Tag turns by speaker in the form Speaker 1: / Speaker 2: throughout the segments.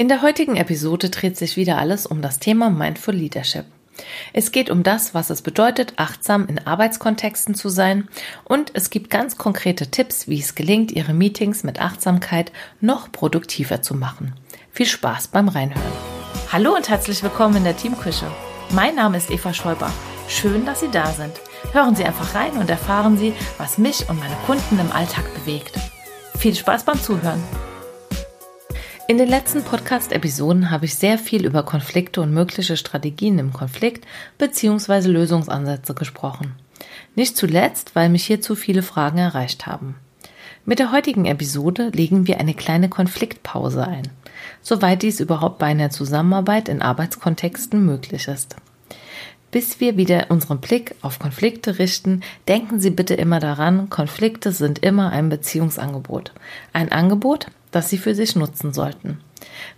Speaker 1: In der heutigen Episode dreht sich wieder alles um das Thema Mindful Leadership. Es geht um das, was es bedeutet, achtsam in Arbeitskontexten zu sein und es gibt ganz konkrete Tipps, wie es gelingt, Ihre Meetings mit Achtsamkeit noch produktiver zu machen. Viel Spaß beim Reinhören. Hallo und herzlich willkommen in der Teamküche. Mein Name ist Eva Schäuber. Schön, dass Sie da sind. Hören Sie einfach rein und erfahren Sie, was mich und meine Kunden im Alltag bewegt. Viel Spaß beim Zuhören. In den letzten Podcast-Episoden habe ich sehr viel über Konflikte und mögliche Strategien im Konflikt bzw. Lösungsansätze gesprochen. Nicht zuletzt, weil mich hierzu viele Fragen erreicht haben. Mit der heutigen Episode legen wir eine kleine Konfliktpause ein, soweit dies überhaupt bei einer Zusammenarbeit in Arbeitskontexten möglich ist. Bis wir wieder unseren Blick auf Konflikte richten, denken Sie bitte immer daran, Konflikte sind immer ein Beziehungsangebot. Ein Angebot, das Sie für sich nutzen sollten.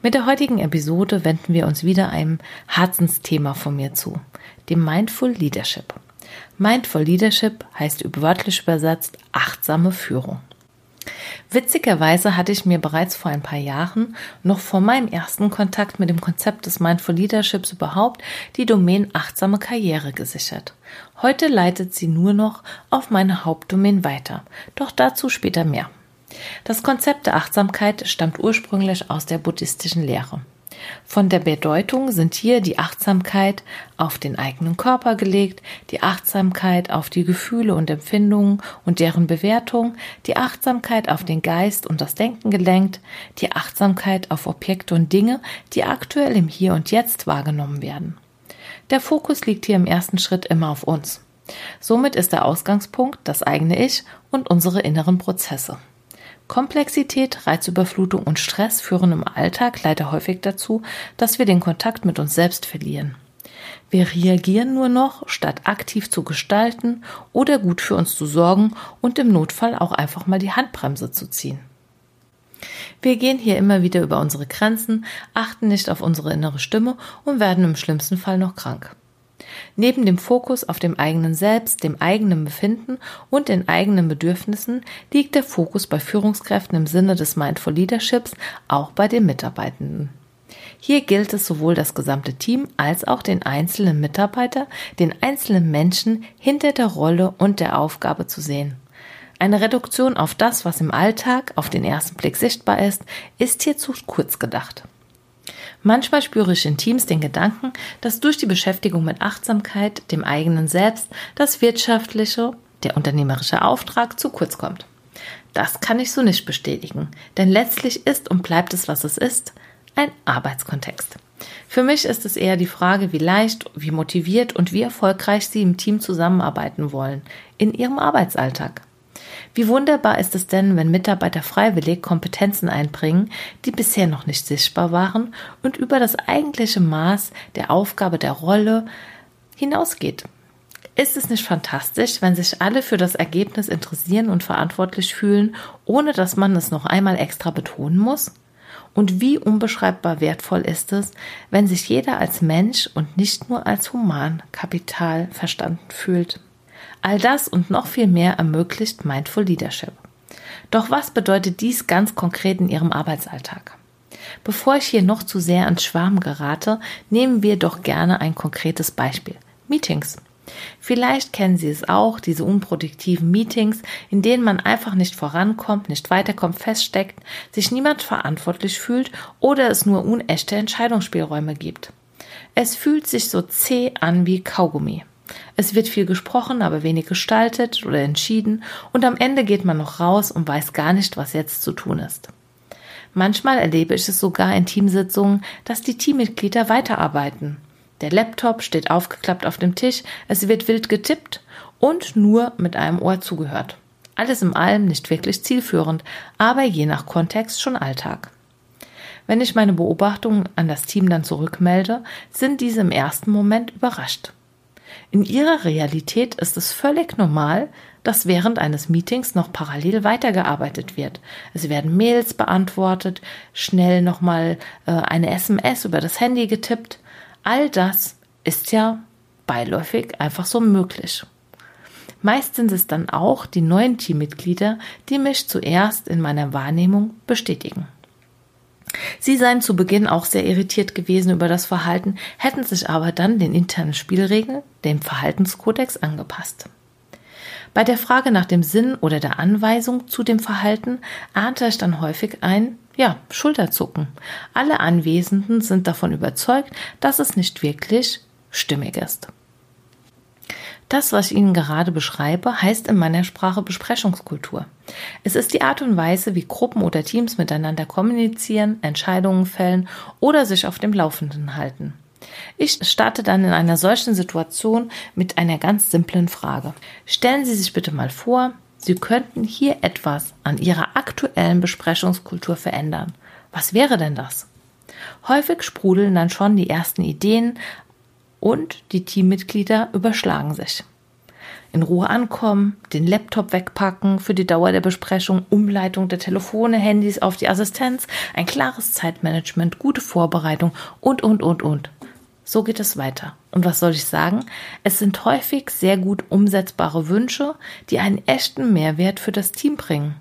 Speaker 1: Mit der heutigen Episode wenden wir uns wieder einem Herzensthema von mir zu, dem Mindful Leadership. Mindful Leadership heißt wörtlich übersetzt achtsame Führung. Witzigerweise hatte ich mir bereits vor ein paar Jahren, noch vor meinem ersten Kontakt mit dem Konzept des Mindful Leaderships überhaupt, die Domain achtsame Karriere gesichert. Heute leitet sie nur noch auf meine Hauptdomain weiter, doch dazu später mehr. Das Konzept der Achtsamkeit stammt ursprünglich aus der buddhistischen Lehre. Von der Bedeutung sind hier die Achtsamkeit auf den eigenen Körper gelegt, die Achtsamkeit auf die Gefühle und Empfindungen und deren Bewertung, die Achtsamkeit auf den Geist und das Denken gelenkt, die Achtsamkeit auf Objekte und Dinge, die aktuell im Hier und Jetzt wahrgenommen werden. Der Fokus liegt hier im ersten Schritt immer auf uns. Somit ist der Ausgangspunkt das eigene Ich und unsere inneren Prozesse. Komplexität, Reizüberflutung und Stress führen im Alltag leider häufig dazu, dass wir den Kontakt mit uns selbst verlieren. Wir reagieren nur noch, statt aktiv zu gestalten oder gut für uns zu sorgen und im Notfall auch einfach mal die Handbremse zu ziehen. Wir gehen hier immer wieder über unsere Grenzen, achten nicht auf unsere innere Stimme und werden im schlimmsten Fall noch krank. Neben dem Fokus auf dem eigenen Selbst, dem eigenen Befinden und den eigenen Bedürfnissen liegt der Fokus bei Führungskräften im Sinne des Mindful Leaderships auch bei den Mitarbeitenden. Hier gilt es sowohl das gesamte Team als auch den einzelnen Mitarbeiter, den einzelnen Menschen hinter der Rolle und der Aufgabe zu sehen. Eine Reduktion auf das, was im Alltag auf den ersten Blick sichtbar ist, ist hier zu kurz gedacht. Manchmal spüre ich in Teams den Gedanken, dass durch die Beschäftigung mit Achtsamkeit, dem eigenen Selbst, das wirtschaftliche, der unternehmerische Auftrag zu kurz kommt. Das kann ich so nicht bestätigen, denn letztlich ist und bleibt es, was es ist, ein Arbeitskontext. Für mich ist es eher die Frage, wie leicht, wie motiviert und wie erfolgreich Sie im Team zusammenarbeiten wollen, in Ihrem Arbeitsalltag. Wie wunderbar ist es denn, wenn Mitarbeiter freiwillig Kompetenzen einbringen, die bisher noch nicht sichtbar waren und über das eigentliche Maß der Aufgabe der Rolle hinausgeht. Ist es nicht fantastisch, wenn sich alle für das Ergebnis interessieren und verantwortlich fühlen, ohne dass man es noch einmal extra betonen muss? Und wie unbeschreibbar wertvoll ist es, wenn sich jeder als Mensch und nicht nur als Humankapital verstanden fühlt? All das und noch viel mehr ermöglicht Mindful Leadership. Doch was bedeutet dies ganz konkret in Ihrem Arbeitsalltag? Bevor ich hier noch zu sehr ans Schwarm gerate, nehmen wir doch gerne ein konkretes Beispiel. Meetings. Vielleicht kennen Sie es auch, diese unproduktiven Meetings, in denen man einfach nicht vorankommt, nicht weiterkommt, feststeckt, sich niemand verantwortlich fühlt oder es nur unechte Entscheidungsspielräume gibt. Es fühlt sich so zäh an wie Kaugummi. Es wird viel gesprochen, aber wenig gestaltet oder entschieden und am Ende geht man noch raus und weiß gar nicht, was jetzt zu tun ist. Manchmal erlebe ich es sogar in Teamsitzungen, dass die Teammitglieder weiterarbeiten. Der Laptop steht aufgeklappt auf dem Tisch, es wird wild getippt und nur mit einem Ohr zugehört. Alles im allem nicht wirklich zielführend, aber je nach Kontext schon Alltag. Wenn ich meine Beobachtungen an das Team dann zurückmelde, sind diese im ersten Moment überrascht. In ihrer Realität ist es völlig normal, dass während eines Meetings noch parallel weitergearbeitet wird. Es werden Mails beantwortet, schnell nochmal äh, eine SMS über das Handy getippt. All das ist ja beiläufig einfach so möglich. Meist sind es dann auch die neuen Teammitglieder, die mich zuerst in meiner Wahrnehmung bestätigen. Sie seien zu Beginn auch sehr irritiert gewesen über das Verhalten, hätten sich aber dann den internen Spielregeln, dem Verhaltenskodex angepasst. Bei der Frage nach dem Sinn oder der Anweisung zu dem Verhalten ahnte ich dann häufig ein, ja, Schulterzucken. Alle Anwesenden sind davon überzeugt, dass es nicht wirklich stimmig ist. Das, was ich Ihnen gerade beschreibe, heißt in meiner Sprache Besprechungskultur. Es ist die Art und Weise, wie Gruppen oder Teams miteinander kommunizieren, Entscheidungen fällen oder sich auf dem Laufenden halten. Ich starte dann in einer solchen Situation mit einer ganz simplen Frage. Stellen Sie sich bitte mal vor, Sie könnten hier etwas an Ihrer aktuellen Besprechungskultur verändern. Was wäre denn das? Häufig sprudeln dann schon die ersten Ideen und die Teammitglieder überschlagen sich. In Ruhe ankommen, den Laptop wegpacken für die Dauer der Besprechung, Umleitung der Telefone, Handys auf die Assistenz, ein klares Zeitmanagement, gute Vorbereitung und, und, und, und. So geht es weiter. Und was soll ich sagen? Es sind häufig sehr gut umsetzbare Wünsche, die einen echten Mehrwert für das Team bringen.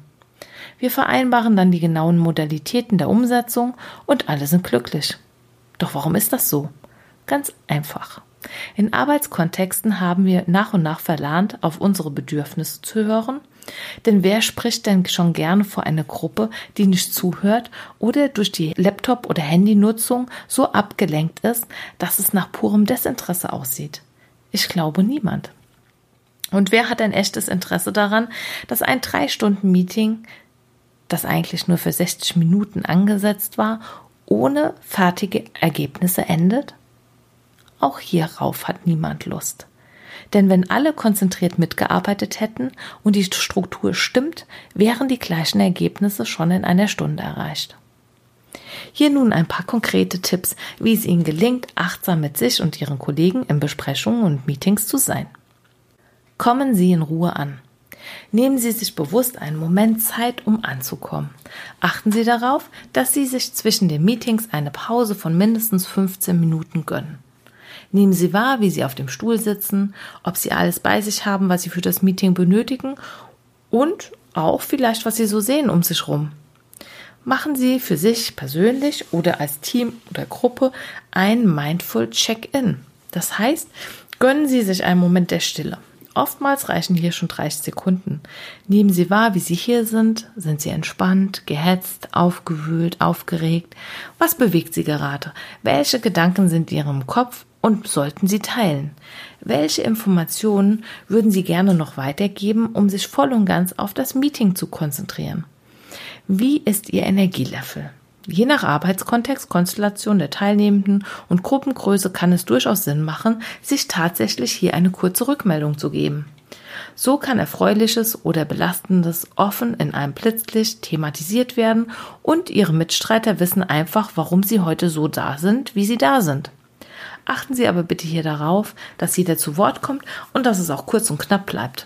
Speaker 1: Wir vereinbaren dann die genauen Modalitäten der Umsetzung und alle sind glücklich. Doch warum ist das so? Ganz einfach. In Arbeitskontexten haben wir nach und nach verlernt, auf unsere Bedürfnisse zu hören denn wer spricht denn schon gerne vor einer Gruppe, die nicht zuhört oder durch die Laptop- oder Handynutzung so abgelenkt ist, dass es nach purem Desinteresse aussieht? Ich glaube niemand. Und wer hat ein echtes Interesse daran, dass ein drei Stunden Meeting, das eigentlich nur für 60 Minuten angesetzt war, ohne fertige Ergebnisse endet? Auch hierauf hat niemand Lust. Denn wenn alle konzentriert mitgearbeitet hätten und die Struktur stimmt, wären die gleichen Ergebnisse schon in einer Stunde erreicht. Hier nun ein paar konkrete Tipps, wie es Ihnen gelingt, achtsam mit sich und Ihren Kollegen in Besprechungen und Meetings zu sein. Kommen Sie in Ruhe an. Nehmen Sie sich bewusst einen Moment Zeit, um anzukommen. Achten Sie darauf, dass Sie sich zwischen den Meetings eine Pause von mindestens 15 Minuten gönnen. Nehmen Sie wahr, wie Sie auf dem Stuhl sitzen, ob Sie alles bei sich haben, was Sie für das Meeting benötigen und auch vielleicht, was Sie so sehen um sich rum. Machen Sie für sich persönlich oder als Team oder Gruppe ein Mindful Check-in. Das heißt, gönnen Sie sich einen Moment der Stille. Oftmals reichen hier schon 30 Sekunden. Nehmen Sie wahr, wie Sie hier sind. Sind Sie entspannt, gehetzt, aufgewühlt, aufgeregt? Was bewegt Sie gerade? Welche Gedanken sind in Ihrem Kopf und sollten Sie teilen. Welche Informationen würden Sie gerne noch weitergeben, um sich voll und ganz auf das Meeting zu konzentrieren? Wie ist Ihr Energielevel? Je nach Arbeitskontext, Konstellation der Teilnehmenden und Gruppengröße kann es durchaus Sinn machen, sich tatsächlich hier eine kurze Rückmeldung zu geben. So kann Erfreuliches oder Belastendes offen in einem Blitzlicht thematisiert werden und Ihre Mitstreiter wissen einfach, warum Sie heute so da sind, wie Sie da sind. Achten Sie aber bitte hier darauf, dass jeder zu Wort kommt und dass es auch kurz und knapp bleibt.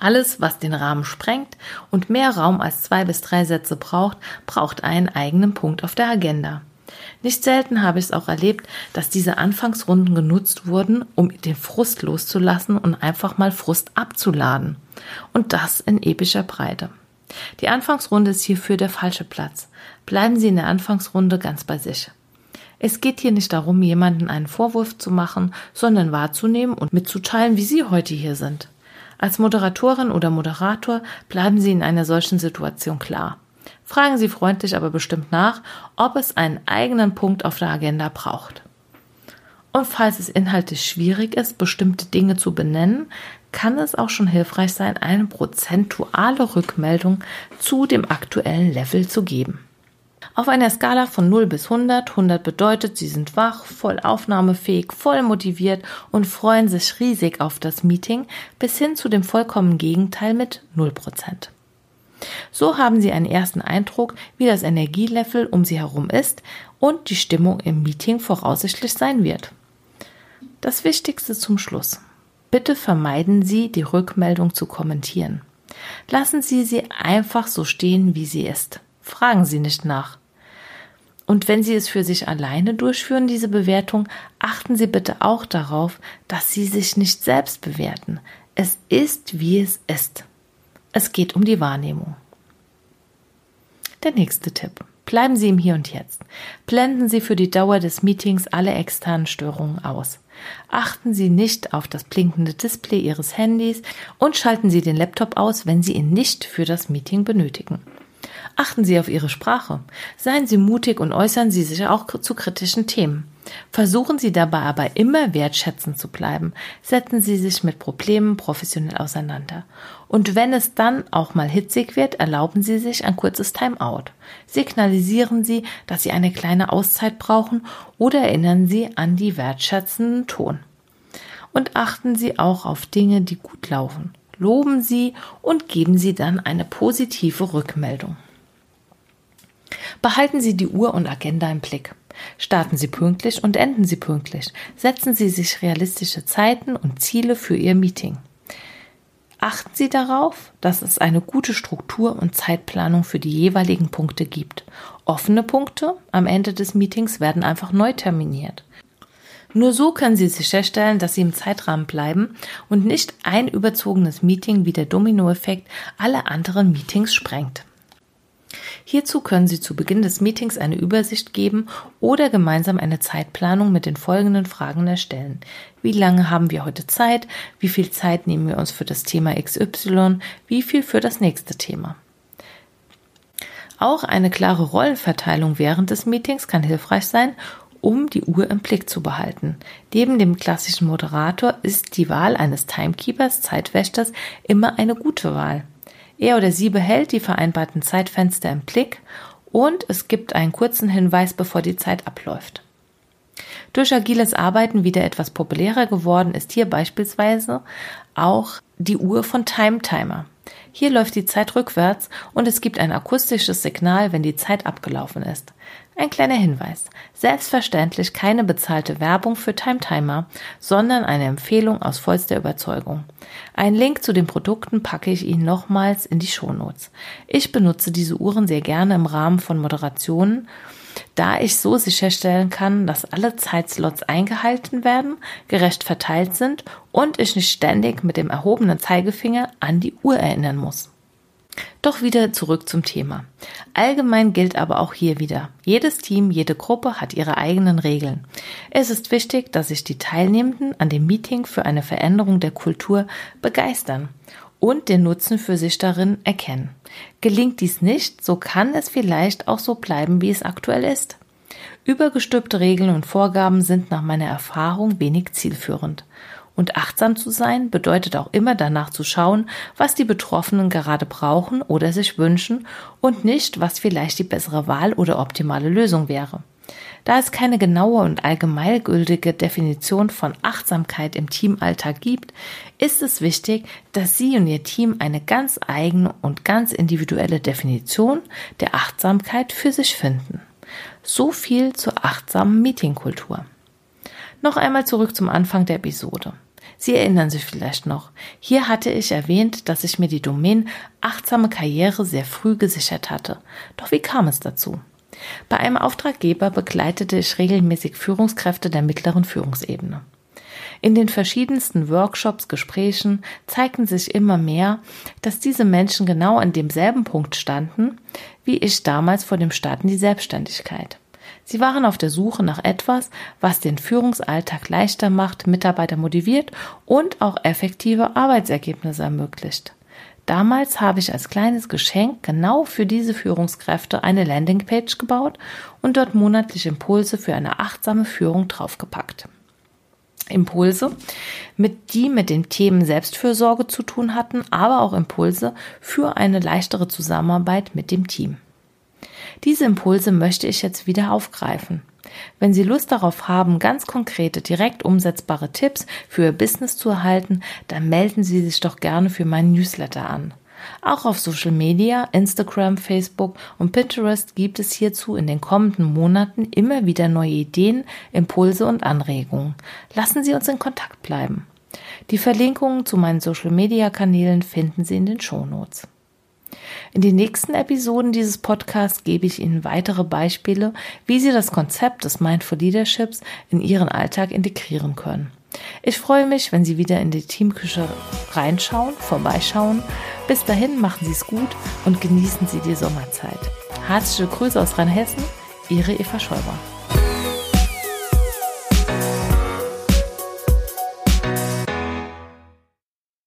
Speaker 1: Alles, was den Rahmen sprengt und mehr Raum als zwei bis drei Sätze braucht, braucht einen eigenen Punkt auf der Agenda. Nicht selten habe ich es auch erlebt, dass diese Anfangsrunden genutzt wurden, um den Frust loszulassen und einfach mal Frust abzuladen. Und das in epischer Breite. Die Anfangsrunde ist hierfür der falsche Platz. Bleiben Sie in der Anfangsrunde ganz bei sich. Es geht hier nicht darum, jemanden einen Vorwurf zu machen, sondern wahrzunehmen und mitzuteilen, wie Sie heute hier sind. Als Moderatorin oder Moderator bleiben Sie in einer solchen Situation klar. Fragen Sie freundlich aber bestimmt nach, ob es einen eigenen Punkt auf der Agenda braucht. Und falls es inhaltlich schwierig ist, bestimmte Dinge zu benennen, kann es auch schon hilfreich sein, eine prozentuale Rückmeldung zu dem aktuellen Level zu geben. Auf einer Skala von 0 bis 100, 100 bedeutet, sie sind wach, voll aufnahmefähig, voll motiviert und freuen sich riesig auf das Meeting, bis hin zu dem vollkommenen Gegenteil mit 0%. So haben Sie einen ersten Eindruck, wie das Energielevel um Sie herum ist und die Stimmung im Meeting voraussichtlich sein wird. Das Wichtigste zum Schluss. Bitte vermeiden Sie, die Rückmeldung zu kommentieren. Lassen Sie sie einfach so stehen, wie sie ist. Fragen Sie nicht nach. Und wenn Sie es für sich alleine durchführen, diese Bewertung, achten Sie bitte auch darauf, dass Sie sich nicht selbst bewerten. Es ist, wie es ist. Es geht um die Wahrnehmung. Der nächste Tipp. Bleiben Sie im Hier und Jetzt. Blenden Sie für die Dauer des Meetings alle externen Störungen aus. Achten Sie nicht auf das blinkende Display Ihres Handys und schalten Sie den Laptop aus, wenn Sie ihn nicht für das Meeting benötigen. Achten Sie auf Ihre Sprache. Seien Sie mutig und äußern Sie sich auch zu kritischen Themen. Versuchen Sie dabei aber immer wertschätzend zu bleiben. Setzen Sie sich mit Problemen professionell auseinander. Und wenn es dann auch mal hitzig wird, erlauben Sie sich ein kurzes Timeout. Signalisieren Sie, dass Sie eine kleine Auszeit brauchen oder erinnern Sie an die wertschätzenden Ton. Und achten Sie auch auf Dinge, die gut laufen. Loben Sie und geben Sie dann eine positive Rückmeldung. Behalten Sie die Uhr und Agenda im Blick. Starten Sie pünktlich und enden Sie pünktlich. Setzen Sie sich realistische Zeiten und Ziele für Ihr Meeting. Achten Sie darauf, dass es eine gute Struktur und Zeitplanung für die jeweiligen Punkte gibt. Offene Punkte am Ende des Meetings werden einfach neu terminiert. Nur so können Sie sicherstellen, dass Sie im Zeitrahmen bleiben und nicht ein überzogenes Meeting wie der Dominoeffekt alle anderen Meetings sprengt. Hierzu können Sie zu Beginn des Meetings eine Übersicht geben oder gemeinsam eine Zeitplanung mit den folgenden Fragen erstellen. Wie lange haben wir heute Zeit? Wie viel Zeit nehmen wir uns für das Thema XY? Wie viel für das nächste Thema? Auch eine klare Rollenverteilung während des Meetings kann hilfreich sein, um die Uhr im Blick zu behalten. Neben dem klassischen Moderator ist die Wahl eines Timekeepers, Zeitwächters, immer eine gute Wahl. Er oder sie behält die vereinbarten Zeitfenster im Blick und es gibt einen kurzen Hinweis, bevor die Zeit abläuft. Durch agiles Arbeiten wieder etwas populärer geworden ist hier beispielsweise auch die Uhr von Time Timer. Hier läuft die Zeit rückwärts und es gibt ein akustisches Signal, wenn die Zeit abgelaufen ist. Ein kleiner Hinweis. Selbstverständlich keine bezahlte Werbung für Timetimer, sondern eine Empfehlung aus vollster Überzeugung. Einen Link zu den Produkten packe ich Ihnen nochmals in die Shownotes. Ich benutze diese Uhren sehr gerne im Rahmen von Moderationen, da ich so sicherstellen kann, dass alle Zeitslots eingehalten werden, gerecht verteilt sind und ich nicht ständig mit dem erhobenen Zeigefinger an die Uhr erinnern muss. Doch wieder zurück zum Thema. Allgemein gilt aber auch hier wieder, jedes Team, jede Gruppe hat ihre eigenen Regeln. Es ist wichtig, dass sich die Teilnehmenden an dem Meeting für eine Veränderung der Kultur begeistern und den Nutzen für sich darin erkennen. Gelingt dies nicht, so kann es vielleicht auch so bleiben, wie es aktuell ist. Übergestülpte Regeln und Vorgaben sind nach meiner Erfahrung wenig zielführend. Und achtsam zu sein bedeutet auch immer danach zu schauen, was die Betroffenen gerade brauchen oder sich wünschen und nicht, was vielleicht die bessere Wahl oder optimale Lösung wäre. Da es keine genaue und allgemeingültige Definition von Achtsamkeit im Teamalltag gibt, ist es wichtig, dass Sie und Ihr Team eine ganz eigene und ganz individuelle Definition der Achtsamkeit für sich finden. So viel zur achtsamen Meetingkultur. Noch einmal zurück zum Anfang der Episode. Sie erinnern sich vielleicht noch. Hier hatte ich erwähnt, dass ich mir die Domain achtsame Karriere sehr früh gesichert hatte. Doch wie kam es dazu? Bei einem Auftraggeber begleitete ich regelmäßig Führungskräfte der mittleren Führungsebene. In den verschiedensten Workshops, Gesprächen zeigten sich immer mehr, dass diese Menschen genau an demselben Punkt standen, wie ich damals vor dem Start in die Selbstständigkeit. Sie waren auf der Suche nach etwas, was den Führungsalltag leichter macht, Mitarbeiter motiviert und auch effektive Arbeitsergebnisse ermöglicht. Damals habe ich als kleines Geschenk genau für diese Führungskräfte eine Landingpage gebaut und dort monatlich Impulse für eine achtsame Führung draufgepackt. Impulse, mit die mit den Themen Selbstfürsorge zu tun hatten, aber auch Impulse für eine leichtere Zusammenarbeit mit dem Team. Diese Impulse möchte ich jetzt wieder aufgreifen. Wenn Sie Lust darauf haben, ganz konkrete, direkt umsetzbare Tipps für Ihr Business zu erhalten, dann melden Sie sich doch gerne für meinen Newsletter an. Auch auf Social Media, Instagram, Facebook und Pinterest gibt es hierzu in den kommenden Monaten immer wieder neue Ideen, Impulse und Anregungen. Lassen Sie uns in Kontakt bleiben. Die Verlinkungen zu meinen Social Media Kanälen finden Sie in den Shownotes. In den nächsten Episoden dieses Podcasts gebe ich Ihnen weitere Beispiele, wie Sie das Konzept des Mindful Leaderships in Ihren Alltag integrieren können. Ich freue mich, wenn Sie wieder in die Teamküche reinschauen, vorbeischauen. Bis dahin machen Sie es gut und genießen Sie die Sommerzeit. Herzliche Grüße aus Rheinhessen, Ihre Eva Schäuber.